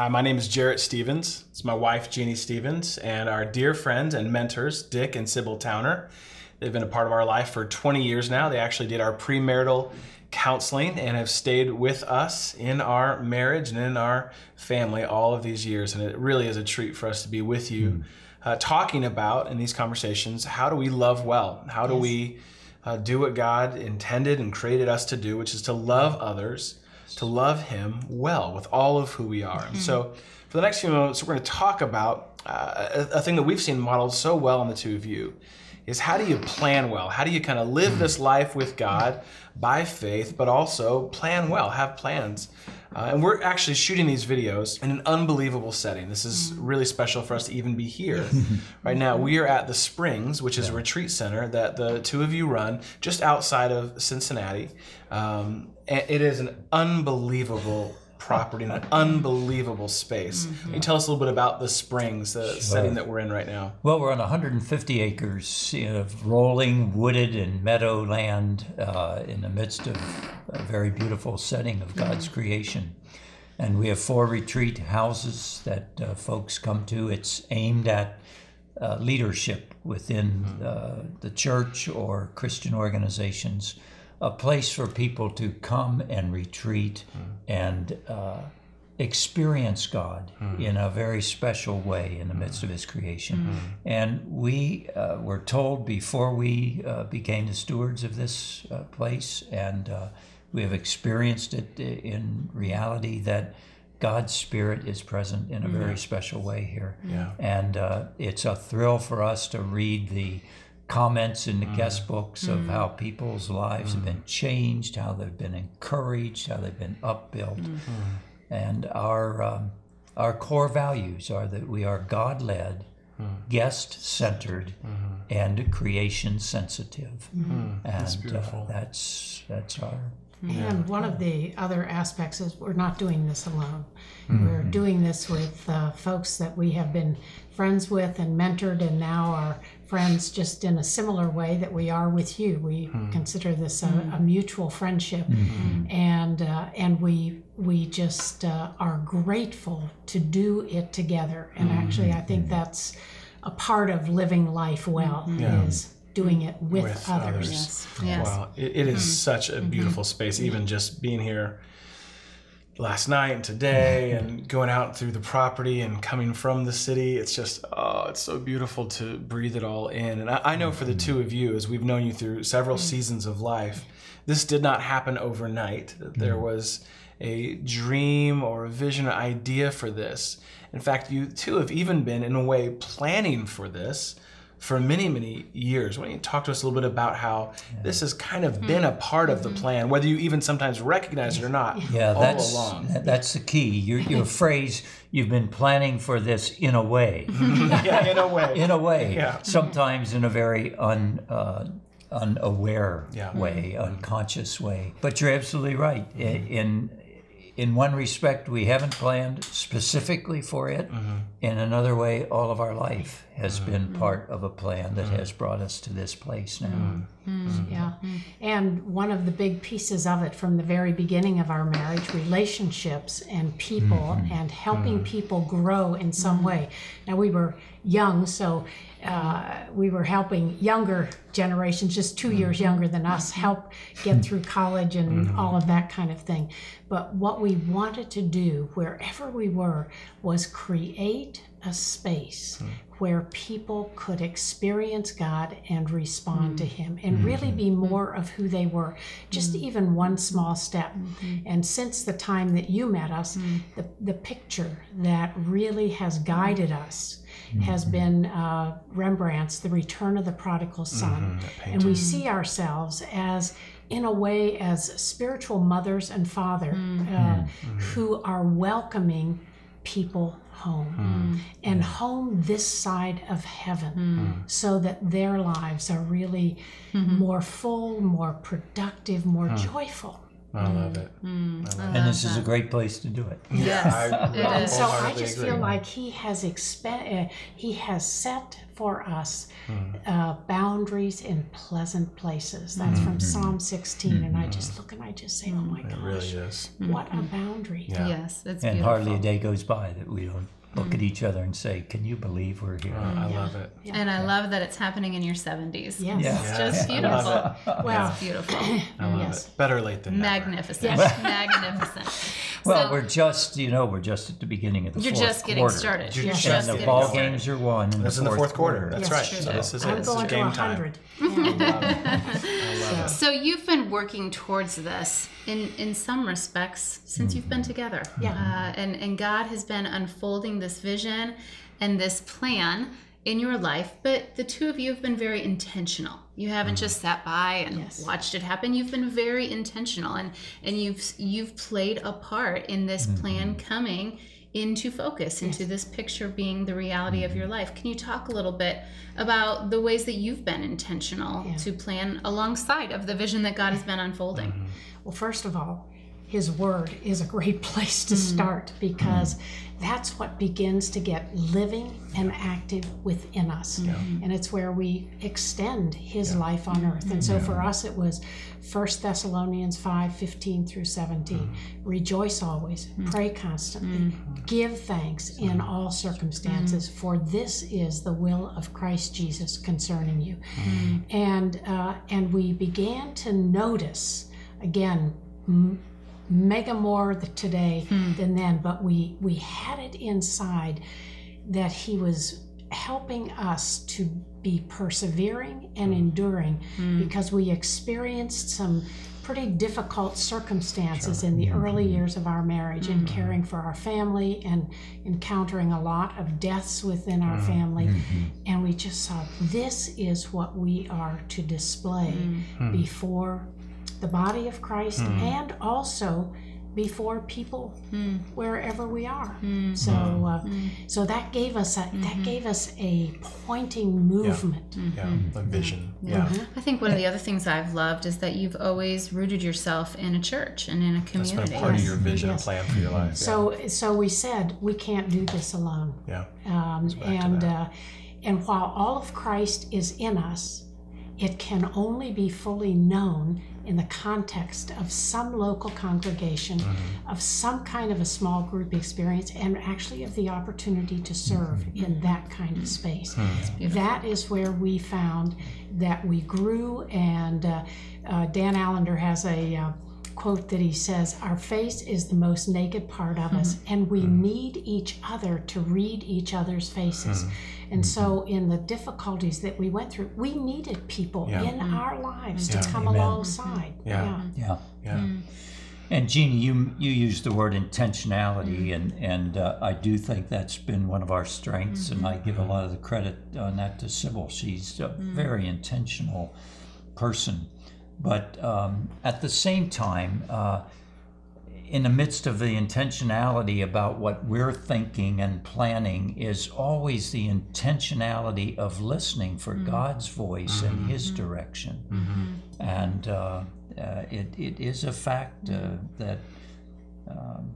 Hi, my name is Jarrett Stevens. It's my wife, Jeannie Stevens, and our dear friends and mentors, Dick and Sybil Towner. They've been a part of our life for 20 years now. They actually did our premarital counseling and have stayed with us in our marriage and in our family all of these years. And it really is a treat for us to be with you, mm. uh, talking about in these conversations how do we love well? How do yes. we uh, do what God intended and created us to do, which is to love others to love Him well with all of who we are. And so, mm-hmm. for the next few moments, we're going to talk about uh, a, a, thing that we've seen modeled so well in the two of you is how do you plan well? How do you kind of live this life with God by faith, but also plan well, have plans? Uh, and we're actually shooting these videos in an unbelievable setting. This is mm-hmm. really special for us to even be here right now. We are at the Springs, which is a retreat center that the two of you run just outside of Cincinnati. Um, it is an unbelievable property and an unbelievable space. Mm-hmm. Can you tell us a little bit about the Springs, the sure. setting that we're in right now? Well, we're on 150 acres of rolling, wooded, and meadow land uh, in the midst of a very beautiful setting of God's mm-hmm. creation. And we have four retreat houses that uh, folks come to. It's aimed at uh, leadership within mm-hmm. uh, the church or Christian organizations a place for people to come and retreat mm. and uh, experience God mm. in a very special way in the midst of His creation. Mm. And we uh, were told before we uh, became the stewards of this uh, place, and uh, we have experienced it in reality that. God's Spirit is present in a very special way here. Yeah. And uh, it's a thrill for us to read the comments in the mm. guest books of mm. how people's lives mm. have been changed, how they've been encouraged, how they've been upbuilt. Mm-hmm. And our, um, our core values are that we are God led, mm. guest centered, mm-hmm. and creation sensitive. And that's, uh, that's, that's our and one of the other aspects is we're not doing this alone. Mm-hmm. We're doing this with uh, folks that we have been friends with and mentored, and now are friends just in a similar way that we are with you. We mm-hmm. consider this a, mm-hmm. a mutual friendship, mm-hmm. and uh, and we we just uh, are grateful to do it together. And actually, I think that's a part of living life well yeah. is doing it with, with others. others. Yes. yes. Wow, it, it is mm-hmm. such a mm-hmm. beautiful mm-hmm. space. Even just being here last night and today, and going out through the property and coming from the city, it's just oh, it's so beautiful to breathe it all in. And I, I know for the two of you, as we've known you through several mm-hmm. seasons of life, this did not happen overnight. There was a dream or a vision or idea for this. In fact, you two have even been, in a way, planning for this for many, many years. Why don't you talk to us a little bit about how yeah. this has kind of been a part of the mm-hmm. plan, whether you even sometimes recognize it or not? Yeah, that's along. that's the key. Your your phrase, you've been planning for this in a way. yeah, in a way. in a way. Yeah. Sometimes in a very un. Uh, unaware yeah. way, mm-hmm. unconscious way. But you're absolutely right. Mm-hmm. In in one respect, we haven't planned specifically for it. Mm-hmm. In another way, all of our life has mm-hmm. been part of a plan that mm-hmm. has brought us to this place now. Mm-hmm. Mm-hmm. Yeah. And one of the big pieces of it from the very beginning of our marriage relationships and people mm-hmm. and helping people grow in some way. Now, we were young, so uh, we were helping younger generations, just 2 mm-hmm. years younger than us, help get through college and mm-hmm. all of that kind of thing. But what we wanted to do, wherever we were, was create a space mm-hmm. where people could experience God and respond to mm-hmm. Him and really mm-hmm. be more of who they were, just mm-hmm. even one small step. And since the time that you met us, the, the picture that really has guided us has mm-hmm. been uh, Rembrandt's The Return of the Prodigal Son. Mm-hmm, and we see ourselves as, in a way, as spiritual mothers and father mm-hmm. uh, mm-hmm. who are welcoming people home mm. and home this side of heaven mm. so that their lives are really mm-hmm. more full, more productive, more joyful. I love it. And this is a great place to do it. Yes, I- it And is. so I just agree. feel like he has expe- uh, he has set for us Hmm. uh, boundaries in pleasant places. That's from Psalm 16, and I just look and I just say, "Oh my It gosh, really is. what a boundary!" Yeah. Yes, it's And beautiful. hardly a day goes by that we don't look at each other and say, Can you believe we're here? Uh, I love it. And I love that it's happening in your 70s. Yes. Yeah. It's just beautiful. love it. Well, It's beautiful. I love Yes. it. Better late than never. Magnificent. Magnificent. Well, So- we're just, you know, we're just at the beginning of the You're fourth just getting quarter. started. You're You're just just And the ball started. games are won in That's the in the fourth fourth quarter. That's Yes, right. true. So this is it. I'm This is to game time. 100. So you've been working towards this in in some respects since you've been mm-hmm. together. Yeah. Uh, and and God has been unfolding this vision and this plan in your life, but the two of you have been very intentional. You haven't mm-hmm. just sat by and Yes. watched it happen. You've been very intentional and and you've you've played a part in this mm-hmm. plan coming into focus, into this picture being the reality of your mm-hmm. life. Can you talk a little bit about the ways that you've been intentional to plan alongside of the vision that God has been unfolding? Mm-hmm. Well, first of all, His Word is a great place to mm-hmm. start mm-hmm. because that's what begins to get living and active within us. Mm-hmm. And it's where we extend His life on earth. And so for us, it was 1 Thessalonians 5 15 through 17. Rejoice always, pray constantly, give thanks in all circumstances, for this is the will of Christ Jesus concerning you. And, uh, and we began to notice again mega more today hmm. than then but we we had it inside that he was helping us to be persevering and hmm. enduring hmm. because we experienced some pretty difficult circumstances in the early years of our marriage in caring for our family and encountering a lot of deaths within our family. And we just saw this is what we are to display before the body of Christ hmm. and also before people hmm. wherever we are. Hmm. So uh, so that gave us a that mm-hmm. gave us a pointing movement. Mm-hmm. Yeah. A vision. Yeah. Mm-hmm. I think one of the other things I've loved is that you've always rooted yourself in a church and in a That's been community. a part of your Yes. vision and plan for your life. So so we said we can't do this alone. yeah. Um, and uh, and while all of Christ is in us, it can only be fully known in the context of some local congregation, of some kind of a small group experience, and actually of the opportunity to serve in that kind of space. That is where we found that we grew, and uh, uh, Dan Allender has a uh, quote that he says, Our face is the most naked part of us, and we need each other to read each other's faces. And mm-hmm. so, in the difficulties that we went through, we needed people Yeah. in mm-hmm. our lives Yeah. to come Amen. alongside. Mm-hmm. Yeah. Yeah. Yeah. And Jeannie, you you used the word intentionality, and and uh, I do think that's been one of our strengths, and I give a lot of the credit on that to Sybil. She's a very intentional person, but um, at the same time. Uh, in the midst of the intentionality about what we're thinking and planning is always the intentionality of listening for God's voice and His direction. And uh, uh, it, it is a fact uh, that, um,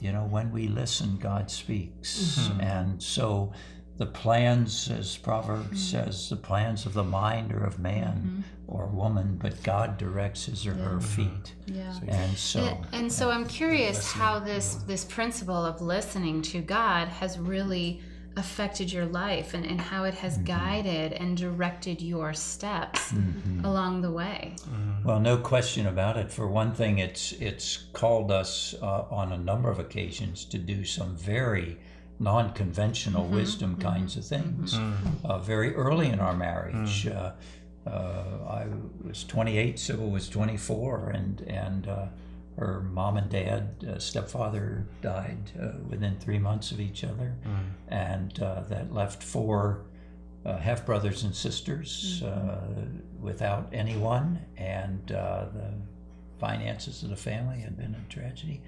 you know, when we listen, God speaks. And so the plans, as Proverbs says, the plans of the mind are of man or woman, but God directs his or her feet. Yeah. And so. And, and so I'm curious how this this principle of listening to God has really affected your life and, and how it has mm-hmm. guided and directed your steps mm-hmm. along the way. Mm-hmm. Well, no question about it. For one thing, it's it's called us uh, on a number of occasions to do some very non-conventional wisdom kinds of things. Uh, very early in our marriage, uh, I was 28, Sybil was 24, and and uh, her mom and dad, uh, stepfather died uh, within three months of each other, and uh, that left four uh, half brothers and sisters uh, without anyone, and uh, the finances of the family had been a tragedy.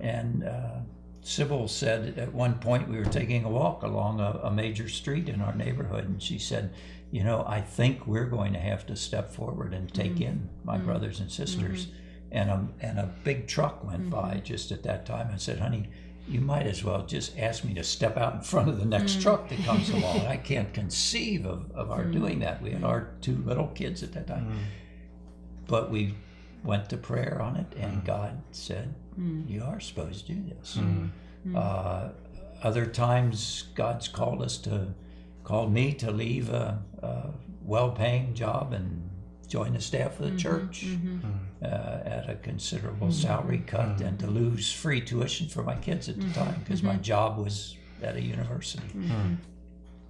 And uh, Sybil said at one point we were taking a walk along a, a major street in our neighborhood, and she said, "You know, I think we're going to have to step forward and take mm-hmm. in my mm-hmm. brothers and sisters." Mm-hmm. and a, and a big truck went by just at that time. I said, honey, you might as well just ask me to step out in front of the next mm. truck that comes along. I can't conceive of, of our mm. doing that. We had our mm. two little kids at that time. But we went to prayer on it, and God said, You are supposed to do this. Uh, other times, God's called us to, called me to leave a, a well paying job and join the staff of the church uh, at a considerable salary cut mm-hmm. and to lose free tuition for my kids at the time because my job was at a university.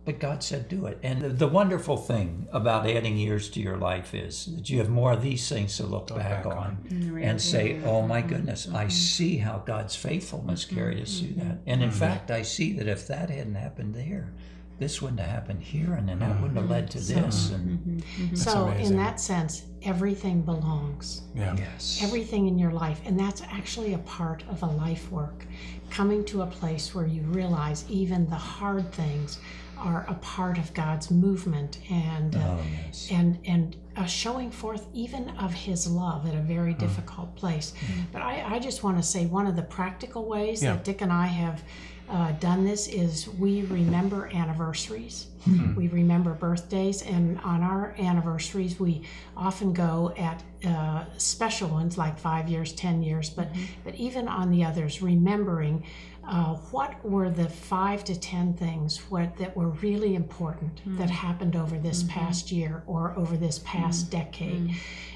But God said, do it. And the, the wonderful thing about adding years to your life is that you have more of these things to look, back, back on and say, oh my goodness, I see how God's faithfulness carried us through that. And in mm-hmm. fact, I see that if that hadn't happened there, this wouldn't have happened here, and then that mm-hmm. wouldn't have led to this. Mm-hmm. And mm-hmm. so, amazing. in that sense, everything belongs. Yeah. yes, Everything in your life. And that's actually a part of a life work. Coming to a place where you realize even the hard things are a part of God's movement and uh, oh yes, and and a showing forth even of his love at a very Hmm. difficult place. Mm. But I, I just want to say one of the practical ways Yeah. that Dick and I have uh, done this is we remember anniversaries. Hmm. We remember birthdays, and on our anniversaries, we often go at uh, special ones like five years, ten years, but Mm-hmm. but even on the others, remembering uh, what were the five to ten things what, that were really important Hmm. that happened over this Mm-hmm. past year or over this past decade.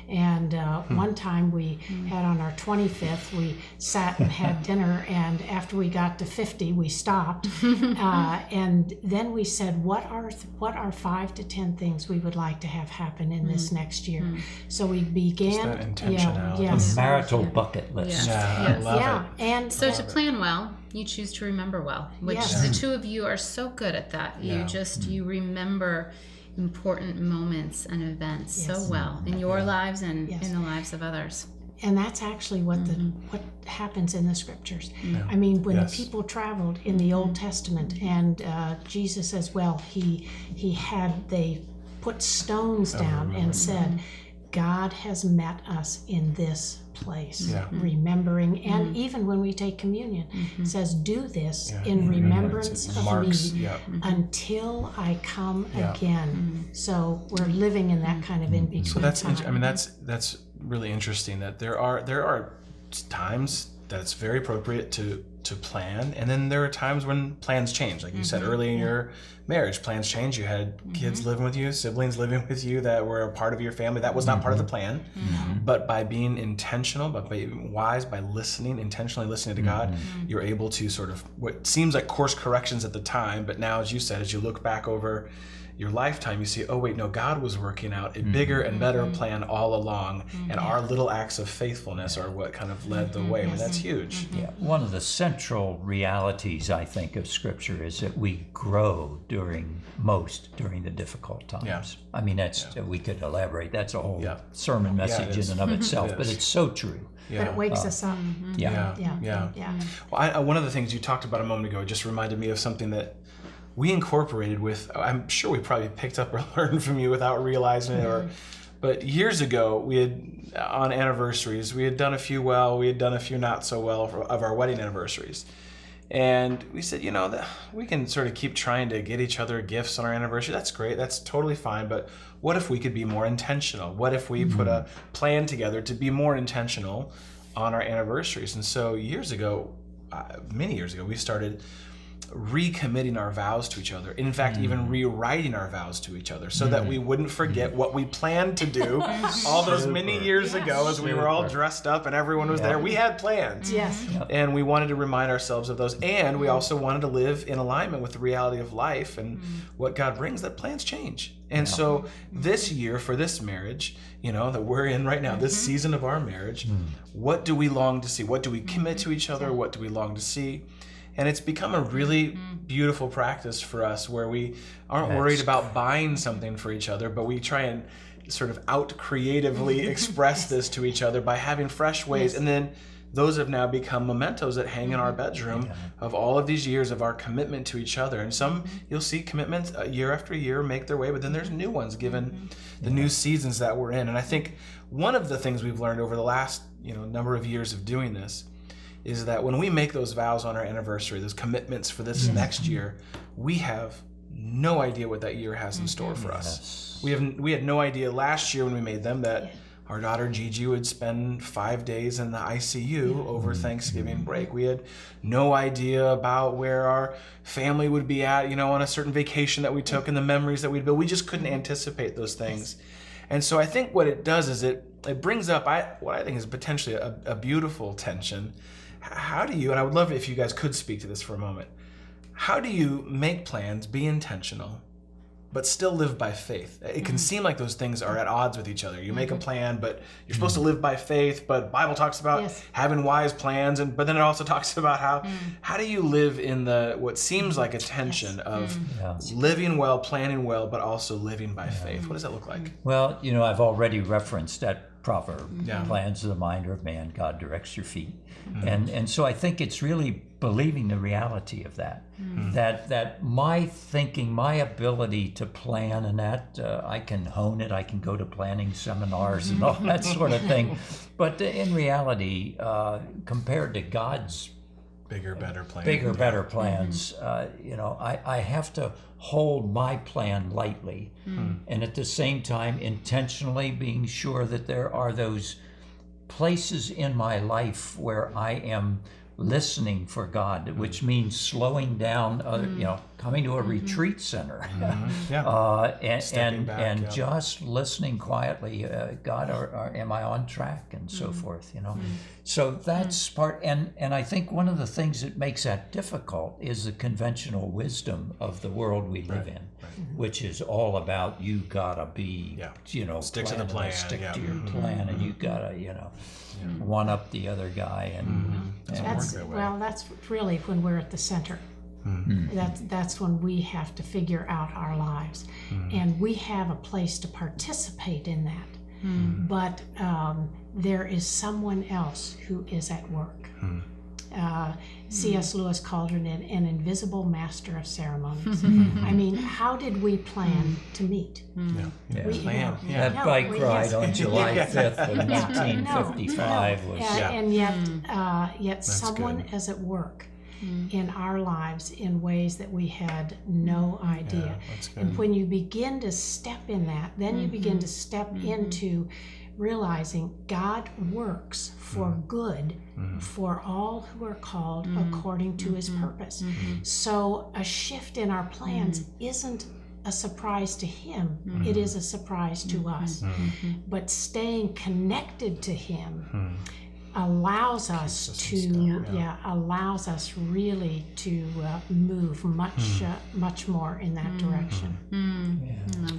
And uh, Hmm. one time we had on our 25th, we sat and had dinner, and after we got to 50, we stopped. uh, and then we said, what are, what are five to 10 things we would like to have happen in this next year? So we began. that intentionality. Yeah, yes. marital bucket list. Yeah, Yes. I love yeah, it. and So to plan well, you choose to remember well, which Yes. the two of you are so good at that. You Yeah. just mm-hmm. you remember important moments and events Yes. so well in your lives and Yes. in the lives of others. and that's actually what the mm-hmm. what happens in the scriptures i mean when Yes. the people traveled in the old mm-hmm. testament and uh, jesus as well he he had they put stones down and said god has met us in this place Yeah. Mm-hmm. remembering and mm-hmm. even when we take communion mm-hmm. says do this Yeah, in remembrance of marks. me Yeah. until i come Yeah. again so we're living in that kind of in between So that's time. int- I mean that's that's really interesting that there are there are times that it's very appropriate to to plan. And then there are times when plans change. Like you said mm-hmm. early in your marriage plans change. You had mm-hmm. kids living with you siblings living with you that were a part of your family. That was not part of the mm-hmm. plan. But by being intentional but by being wise by listening intentionally listening to god you're able to sort of what seems like course corrections at the time. But now as you said as you look back over your lifetime, you see, oh, wait, no, God was working out a bigger and mm-hmm. better mm-hmm. plan all along. And mm-hmm. our little acts of faithfulness are what kind of led the way. I mean, that's huge. Yeah, one of the central realities I think of Scripture is that we grow during most during the difficult times. Yeah. I mean, that's we could elaborate. That's a whole Yeah. sermon message is. in and of itself, but it's so true. Yeah. but Yeah. it wakes uh, us up Yeah. Yeah. yeah Yeah. yeah Well, I, I- one of the things you talked about a moment ago just reminded me of something that we incorporated with. I'm sure we probably picked up or learned from you without realizing it. Or, but years ago, we had on anniversaries, we had done a few well, we had done a few not so well for, of our wedding anniversaries. And we said, you know, that we can sort of keep trying to get each other gifts on our anniversary. That's great. That's totally fine. But what if we could be more intentional? What if we put a plan together to be more intentional on our anniversaries? And so years ago, uh, many years ago, we started recommitting our vows to each other. In fact, even mm. rewriting our vows to each other so that we mm. wouldn't forget what we planned to do all those many years ago as we were all dressed up and everyone was there. We had plans. yes And we wanted to remind ourselves of those. And we also wanted to live in alignment with the reality of life and mm. what God brings, that plans change. And so this year for this marriage, you know, that we're in right now, this mm-hmm. season of our marriage, what do we long to see? What do we commit to each other? What do we long to see? And it's become a really beautiful practice for us where we aren't worried about buying something for each other, but we try and sort of out creatively express this to each other by having fresh ways. And then those have now become mementos that hang in our bedroom of all of these years of our commitment to each other. And some you'll see commitments uh, year after year make their way, but then there's new ones given the new seasons that we're in. And I think one of the things we've learned over the last you know number of years of doing this is that when we make those vows on our anniversary, those commitments for this mm. next year, we have no idea what that year has in mm-hmm. store for us. We have we had no idea last year when we made them that our daughter Gigi would spend five days in the ICU over mm-hmm. Thanksgiving break. We had no idea about where our family would be at, you know, on a certain vacation that we took and the memories that we'd build. We just couldn't anticipate those things. And so I think what it does is it it brings up I what I think is potentially a, a beautiful tension. H- How do you and I would love if you guys could speak to this for a moment. How do you make plans, be intentional, but still live by faith? It can mm-hmm. seem like those things are at odds with each other. You make a mm-hmm. plan, but you're mm-hmm. supposed to live by faith, but Bible talks about Yes. having wise plans and but then it also talks about how mm. how do you live in the what seems like a tension mm. of Yeah. living well, planning well, but also living by faith. What does that look like? Well, you know, I've already referenced that proverb. Yeah. Plans of the mind are of man, God directs your feet. And and so I think it's really believing the reality of that. That that my thinking, my ability to plan and that uh, I can hone it, I can go to planning seminars and all that sort of thing. But in reality, uh, compared to God's Bigger, mm. better plan. bigger, better mm-hmm. plans. Uh, you know, I, I have to hold my plan lightly, hmm. Hmm. and at the same time, intentionally being sure that there are those places in my life where I am listening for God, mm-hmm. which means slowing down. Uh, mm-hmm. You know, coming to a mm-hmm. retreat center. Yeah. Uh, and Stepping and, back, and yeah. just listening quietly, uh, God, are, are, am I on track, and so forth. You know, so that's part. And and I think one of the things that makes that difficult is the conventional wisdom of the world we live in, which is all about you gotta be, Yeah. you know, Stick to the plan, stick yeah. to your Mhm. plan, and you mm-hmm. gotta, you know, one up the other guy, and, mm-hmm. and That's that way. well. That's really when we're at the center. Mm-hmm. That's that's when we have to figure out our lives, and we have a place to participate in that. But um, there is someone else who is at work. Uh, C.S. Mm. Lewis called it an, an invisible master of ceremonies. Mm-hmm. I mean, how did we plan mm. to meet? Mm. yeah. We, Plan, know, yeah. That no, bike we- ride yes. on July 5th of Yeah. 1955 was. Yeah, Yeah. and yet, uh, yet someone good. is at work in our lives in ways that we had no idea. that's good. and when you begin to step in that, then you begin to step mm-hmm. into realizing God works for good for all who are called according to his purpose. So a shift in our plans isn't a surprise to him, it is a surprise to us. But staying connected to him allows us to yeah. allows us really to uh, move much uh, much more in that direction.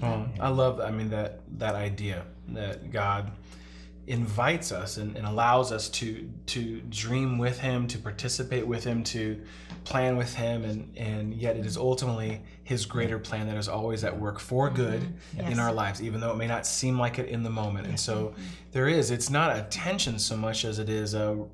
Well, I love, I mean, that that idea that God invites us and, and allows us to to dream with Him, to participate with Him, to plan with Him, and and yet it is ultimately His greater plan that is always at work for mm-hmm. good in Yes. our lives, even though it may not seem like it in the moment. And so there is. It's not a tension so much as it is a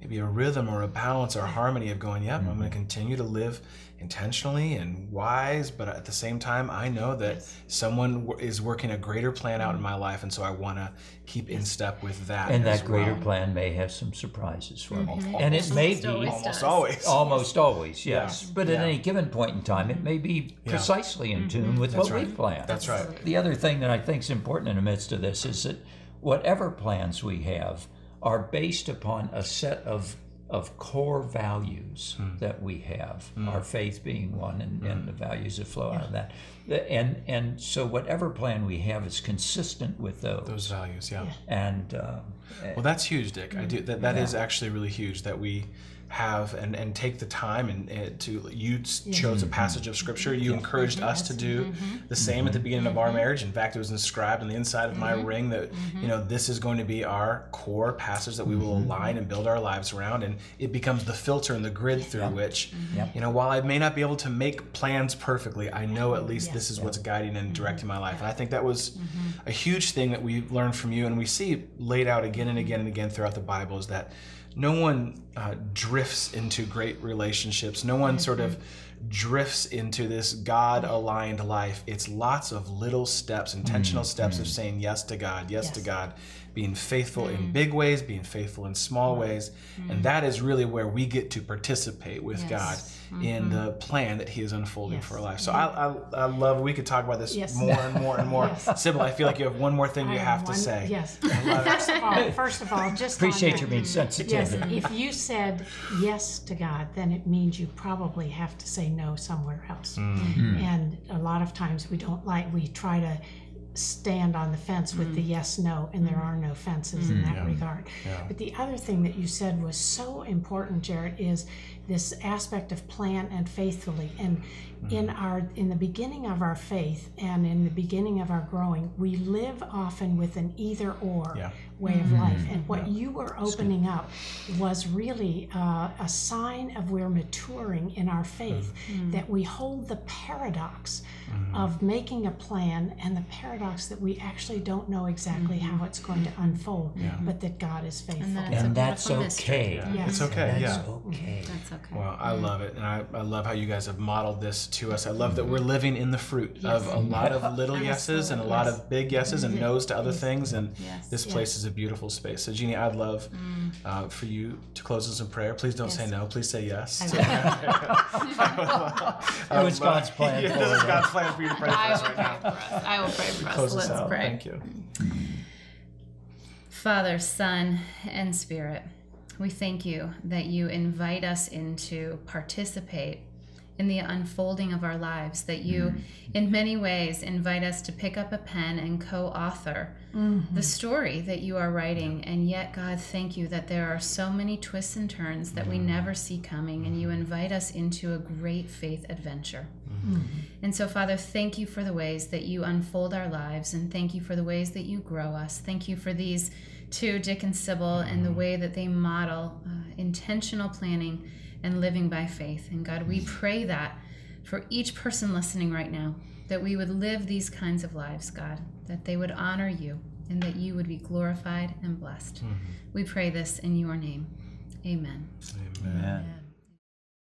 maybe a rhythm or a balance or harmony of going, yep, I'm going to mm-hmm. continue to live intentionally and wise, but at the same time, I know that someone w- is working a greater plan out in my life, and so I want to keep in step with that. And as that greater well. plan may have some surprises for me. And it may be always almost always. almost always, yes. But at any given point in time, it may be precisely in tune with what right. we've planned. That's right. The other thing that I think is important in the midst of this is that whatever plans we have are based upon a set of of core values hmm. that we have, hmm. our faith being one, and, hmm. and the values that flow out of that. And and so whatever plan we have is consistent with those. Those values, yeah. And um, Well, that's huge, Dick. I mm. do that. That is actually really huge that we have and and take the time and, and to you s- chose a mm-hmm. passage of scripture. You encouraged mm-hmm. us to do mm-hmm. the same at the beginning of our marriage. In fact, it was inscribed on the inside of my ring that you know this is going to be our core passage that we will align and build our lives around, and it becomes the filter and the grid through which Yep. you know while I may not be able to make plans perfectly, I know at least this is what's guiding and directing my life. And I think that was a huge thing that we learned from you, and we see laid out again and again and again throughout the Bible is that no one uh, drifts into great relationships. No one sort of drifts into this God aligned life. It's lots of little steps, intentional mm-hmm. steps of mm-hmm. saying yes to God, yes, to God, being faithful in mm. big ways, being faithful in small ways. And mm. that is really where we get to participate with Yes. God in mm-hmm. the plan that He is unfolding Yes. for our life. So I, I, I love, we could talk about this Yes. more and more and more. Yes. Sybil, I feel like you have one more thing you I have to say. Yes. First of all, first of all, just Appreciate that- your being Yes, sensitive. if you said yes to God, then it means you probably have to say no somewhere else. Mm-hmm. Mm-hmm. And a lot of times we don't like, we try to stand on the fence with the yes no, and there are no fences in that regard. But the other thing that you said was so important, Jarrett, is this aspect of plan and faithfully. And mm-hmm. in our in the beginning of our faith and in the beginning of our growing, we live often with an either or Yeah. way of mm-hmm. life. And what you were opening up was really uh, a sign of we're maturing in our faith, mm-hmm. mm. that we hold the paradox of making a plan and the paradox that we actually don't know exactly how it's going to unfold, but that God is faithful. And that And that's beautiful mystery. okay. Yes. It's okay, That's yeah. okay. That's okay. Well, I love it, and I, I love how you guys have modeled this to us. I love that we're living in the fruit of a lot of little yeses and a lot of big yeses and nos to other things, and Yes. this place is a beautiful space. So, Jeannie, I'd love uh, for you to close us in prayer. Please don't say no. Please say yes. It was God's plan Yeah, for this is. God's plan for you to pray for I us will right pray now. for us. I will pray for us. Close Let's us out. pray. Thank you. Father, Son, and Spirit, we thank you that you invite us into participate in the unfolding of our lives, that you, mm. in many ways, invite us to pick up a pen and co author mm-hmm. the story that you are writing. And yet, God, thank you that there are so many twists and turns that we mm. never see coming, and you invite us into a great faith adventure. Mm-hmm. And so, Father, thank you for the ways that you unfold our lives, and thank you for the ways that you grow us. Thank you for these two, Dick and Sybil, and the way that they model uh, intentional planning and living by faith. And God, we pray that for each person listening right now, that we would live these kinds of lives, God, that they would honor you, and that you would be glorified and blessed. We pray this in your name. Amen. Amen. Amen.